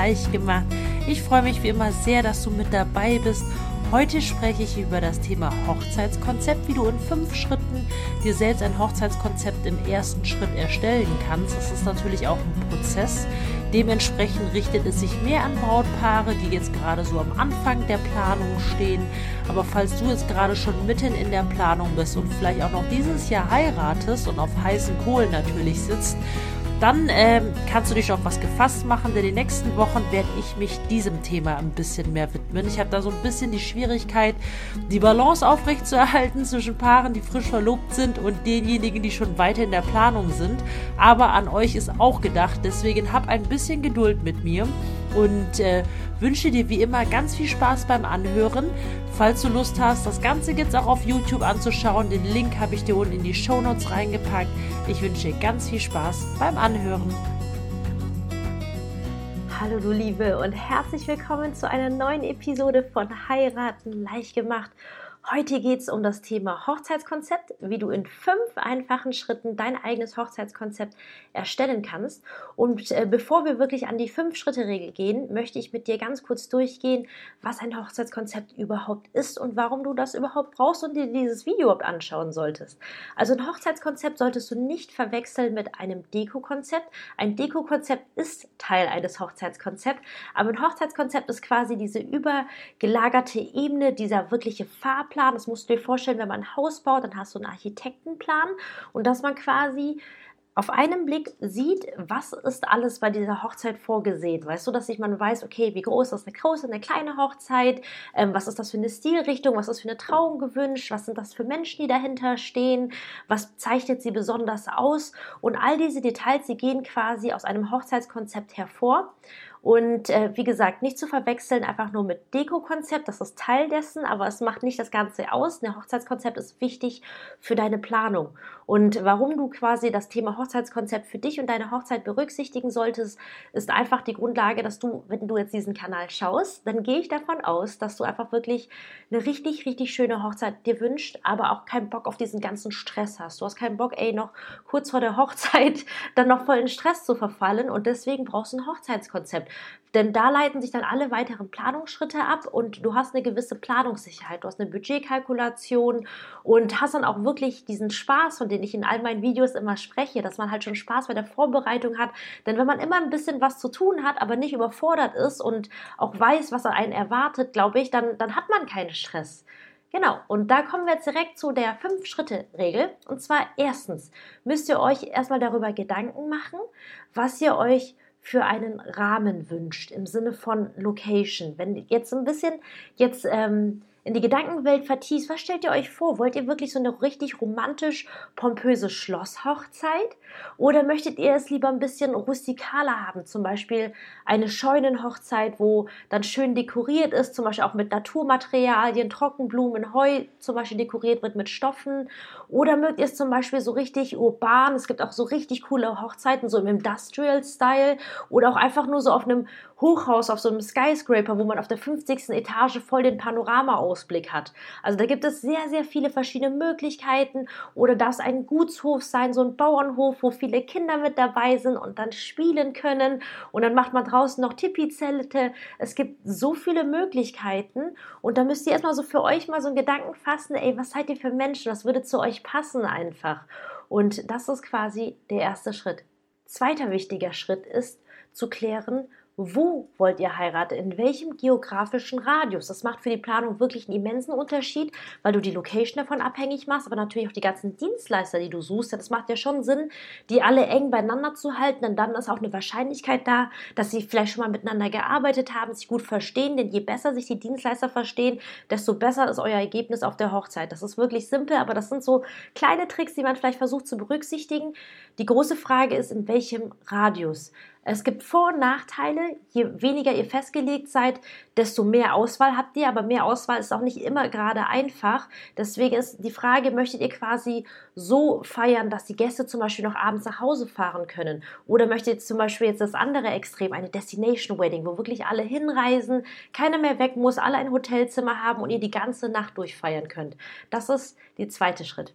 leicht gemacht. Ich freue mich wie immer sehr, dass du mit dabei bist. Heute spreche ich über das Thema Hochzeitskonzept, wie du in fünf Schritten dir selbst ein Hochzeitskonzept im ersten Schritt erstellen kannst. Das ist natürlich auch ein Prozess. Dementsprechend richtet es sich mehr an Brautpaare, die jetzt gerade so am Anfang der Planung stehen. Aber falls du jetzt gerade schon mitten in der Planung bist und vielleicht auch noch dieses Jahr heiratest und auf heißen Kohlen natürlich sitzt, dann ähm, kannst du dich auf was gefasst machen, denn die nächsten Wochen werde ich mich diesem Thema ein bisschen mehr widmen. Ich habe da so ein bisschen die Schwierigkeit, die Balance aufrechtzuerhalten zwischen Paaren, die frisch verlobt sind und denjenigen, die schon weiter in der Planung sind. Aber an euch ist auch gedacht, deswegen hab ein bisschen Geduld mit mir und äh, wünsche dir wie immer ganz viel Spaß beim Anhören. Falls du Lust hast, das Ganze jetzt auch auf YouTube anzuschauen, den Link habe ich dir unten in die Show Notes reingepackt. Ich wünsche dir ganz viel Spaß beim Anhören. Hallo du Liebe und herzlich willkommen zu einer neuen Episode von Heiraten leicht gemacht. Heute geht es um das Thema Hochzeitskonzept, wie du in fünf einfachen Schritten dein eigenes Hochzeitskonzept erstellen kannst. Und äh, bevor wir wirklich an die Fünf-Schritte-Regel gehen, möchte ich mit dir ganz kurz durchgehen, was ein Hochzeitskonzept überhaupt ist und warum du das überhaupt brauchst und dir dieses Video überhaupt anschauen solltest. Also ein Hochzeitskonzept solltest du nicht verwechseln mit einem Deko-Konzept. Ein Deko-Konzept ist Teil eines Hochzeitskonzepts, aber ein Hochzeitskonzept ist quasi diese übergelagerte Ebene, dieser wirkliche Farb Fahrplan. Das musst du dir vorstellen, wenn man ein Haus baut, dann hast du einen Architektenplan. Und dass man quasi auf einen Blick sieht, was ist alles bei dieser Hochzeit vorgesehen. Weißt du, dass sich man weiß, okay, wie groß ist eine große, eine kleine Hochzeit, ähm, was ist das für eine Stilrichtung, was ist für eine Trauung gewünscht, was sind das für Menschen, die dahinter stehen, was zeichnet sie besonders aus? Und all diese Details, die gehen quasi aus einem Hochzeitskonzept hervor. Und äh, wie gesagt, nicht zu verwechseln einfach nur mit Deko-Konzept, das ist Teil dessen, aber es macht nicht das Ganze aus. Ein Hochzeitskonzept ist wichtig für deine Planung. Und warum du quasi das Thema Hochzeitskonzept für dich und deine Hochzeit berücksichtigen solltest, ist einfach die Grundlage, dass du, wenn du jetzt diesen Kanal schaust, dann gehe ich davon aus, dass du einfach wirklich eine richtig, richtig schöne Hochzeit dir wünscht, aber auch keinen Bock auf diesen ganzen Stress hast. Du hast keinen Bock, ey, noch kurz vor der Hochzeit dann noch voll in Stress zu verfallen und deswegen brauchst du ein Hochzeitskonzept. Denn da leiten sich dann alle weiteren Planungsschritte ab und du hast eine gewisse Planungssicherheit. Du hast eine Budgetkalkulation und hast dann auch wirklich diesen Spaß, von dem ich in all meinen Videos immer spreche, dass man halt schon Spaß bei der Vorbereitung hat. Denn wenn man immer ein bisschen was zu tun hat, aber nicht überfordert ist und auch weiß, was einen erwartet, glaube ich, dann, dann hat man keinen Stress. Genau, und da kommen wir jetzt direkt zu der Fünf-Schritte-Regel. Und zwar erstens müsst ihr euch erstmal darüber Gedanken machen, was ihr euch für einen Rahmen wünscht im Sinne von Location. Wenn jetzt ein bisschen jetzt ähm, in die Gedankenwelt vertieft, was stellt ihr euch vor? Wollt ihr wirklich so eine richtig romantisch pompöse Schlosshochzeit? Oder möchtet ihr es lieber ein bisschen rustikaler haben? Zum Beispiel eine Scheunenhochzeit, wo dann schön dekoriert ist, zum Beispiel auch mit Naturmaterialien, Trockenblumen, Heu zum Beispiel dekoriert wird mit Stoffen. Oder mögt ihr es zum Beispiel so richtig urban? Es gibt auch so richtig coole Hochzeiten, so im Industrial-Style oder auch einfach nur so auf einem Hochhaus, auf so einem Skyscraper, wo man auf der 50. Etage voll den Panoramaausblick hat. Also da gibt es sehr, sehr viele verschiedene Möglichkeiten. Oder darf es ein Gutshof sein, so ein Bauernhof, wo viele Kinder mit dabei sind und dann spielen können. Und dann macht man draußen noch Tipi-Zelte. Es gibt so viele Möglichkeiten. Und da müsst ihr erstmal so für euch mal so einen Gedanken fassen, ey, was seid ihr für Menschen? Was würde zu euch passen einfach? Und das ist quasi der erste Schritt. Zweiter wichtiger Schritt ist zu klären, wo wollt ihr heiraten, in welchem geografischen Radius. Das macht für die Planung wirklich einen immensen Unterschied, weil du die Location davon abhängig machst, aber natürlich auch die ganzen Dienstleister, die du suchst. Das macht ja schon Sinn, die alle eng beieinander zu halten, denn dann ist auch eine Wahrscheinlichkeit da, dass sie vielleicht schon mal miteinander gearbeitet haben, sich gut verstehen, denn je besser sich die Dienstleister verstehen, desto besser ist euer Ergebnis auf der Hochzeit. Das ist wirklich simpel, aber das sind so kleine Tricks, die man vielleicht versucht zu berücksichtigen. Die große Frage ist, in welchem Radius. Es gibt Vor- und Nachteile. Je weniger ihr festgelegt seid, desto mehr Auswahl habt ihr. Aber mehr Auswahl ist auch nicht immer gerade einfach. Deswegen ist die Frage, möchtet ihr quasi so feiern, dass die Gäste zum Beispiel noch abends nach Hause fahren können? Oder möchtet ihr zum Beispiel jetzt das andere Extrem, eine Destination Wedding, wo wirklich alle hinreisen, keiner mehr weg muss, alle ein Hotelzimmer haben und ihr die ganze Nacht durchfeiern könnt? Das ist der zweite Schritt.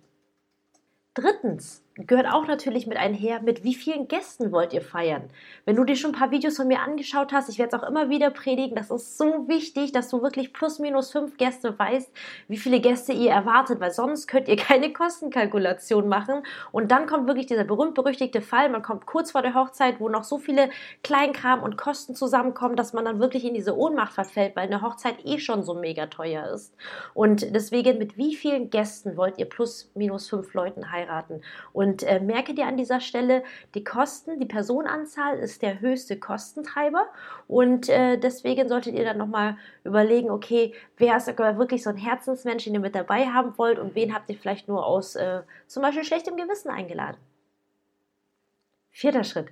Drittens gehört auch natürlich mit einher, mit wie vielen Gästen wollt ihr feiern. Wenn du dir schon ein paar Videos von mir angeschaut hast, ich werde es auch immer wieder predigen, das ist so wichtig, dass du wirklich plus minus fünf Gäste weißt, wie viele Gäste ihr erwartet, weil sonst könnt ihr keine Kostenkalkulation machen und dann kommt wirklich dieser berühmt-berüchtigte Fall, man kommt kurz vor der Hochzeit, wo noch so viele Kleinkram und Kosten zusammenkommen, dass man dann wirklich in diese Ohnmacht verfällt, weil eine Hochzeit eh schon so mega teuer ist. Und deswegen, mit wie vielen Gästen wollt ihr plus minus fünf Leuten heiraten? Und äh, merke dir an dieser Stelle, die Kosten, die Personenanzahl ist der höchste Kostentreiber und äh, deswegen solltet ihr dann nochmal überlegen, okay, wer ist wirklich so ein Herzensmensch, den ihr mit dabei haben wollt und wen habt ihr vielleicht nur aus äh, zum Beispiel schlechtem Gewissen eingeladen. Vierter Schritt.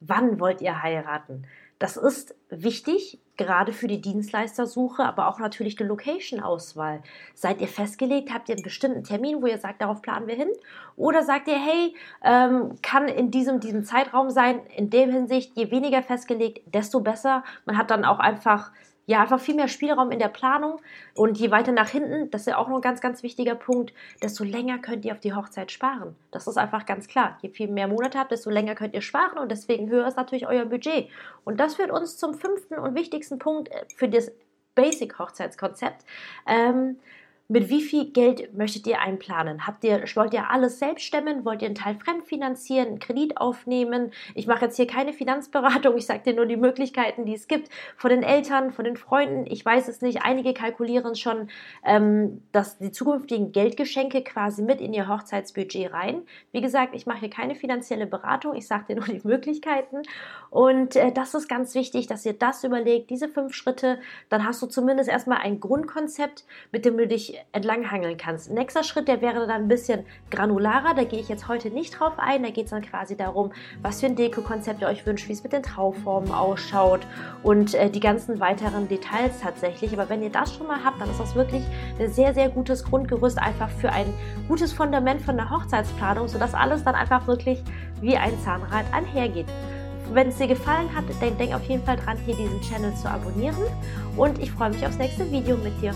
Wann wollt ihr heiraten? Das ist wichtig, gerade für die Dienstleistersuche, aber auch natürlich die Location-Auswahl. Seid ihr festgelegt? Habt ihr einen bestimmten Termin, wo ihr sagt, darauf planen wir hin? Oder sagt ihr, hey, ähm, kann in diesem, diesem Zeitraum sein? In dem Hinsicht, je weniger festgelegt, desto besser. Man hat dann auch einfach ja, einfach viel mehr Spielraum in der Planung. Und je weiter nach hinten, das ist ja auch noch ein ganz, ganz wichtiger Punkt, desto länger könnt ihr auf die Hochzeit sparen. Das ist einfach ganz klar. Je viel mehr Monate habt, desto länger könnt ihr sparen und deswegen höher ist natürlich euer Budget. Und das führt uns zum fünften und wichtigsten Punkt äh, für das Basic-Hochzeitskonzept. Ähm, mit wie viel Geld möchtet ihr einplanen? Habt ihr, wollt ihr alles selbst stemmen? Wollt ihr einen Teil fremdfinanzieren, einen Kredit aufnehmen? Ich mache jetzt hier keine Finanzberatung, ich sage dir nur die Möglichkeiten, die es gibt. Von den Eltern, von den Freunden, ich weiß es nicht. Einige kalkulieren schon, ähm, dass die zukünftigen Geldgeschenke quasi mit in ihr Hochzeitsbudget rein. Wie gesagt, ich mache hier keine finanzielle Beratung, ich sage dir nur die Möglichkeiten. Und äh, das ist ganz wichtig, dass ihr das überlegt, diese fünf Schritte. Dann hast du zumindest erstmal ein Grundkonzept, mit dem du dich entlanghangeln kannst. Nächster Schritt, der wäre dann ein bisschen granularer, da gehe ich jetzt heute nicht drauf ein, da geht es dann quasi darum, was für ein Deko-Konzept ihr euch wünscht, wie es mit den Trauformen ausschaut und äh, die ganzen weiteren Details tatsächlich. Aber wenn ihr das schon mal habt, dann ist das wirklich ein sehr, sehr gutes Grundgerüst einfach für ein gutes Fundament von der Hochzeitsplanung, sodass alles dann einfach wirklich wie ein Zahnrad einhergeht. Wenn es dir gefallen hat, dann denk auf jeden Fall dran, hier diesen Channel zu abonnieren und ich freue mich aufs nächste Video mit dir.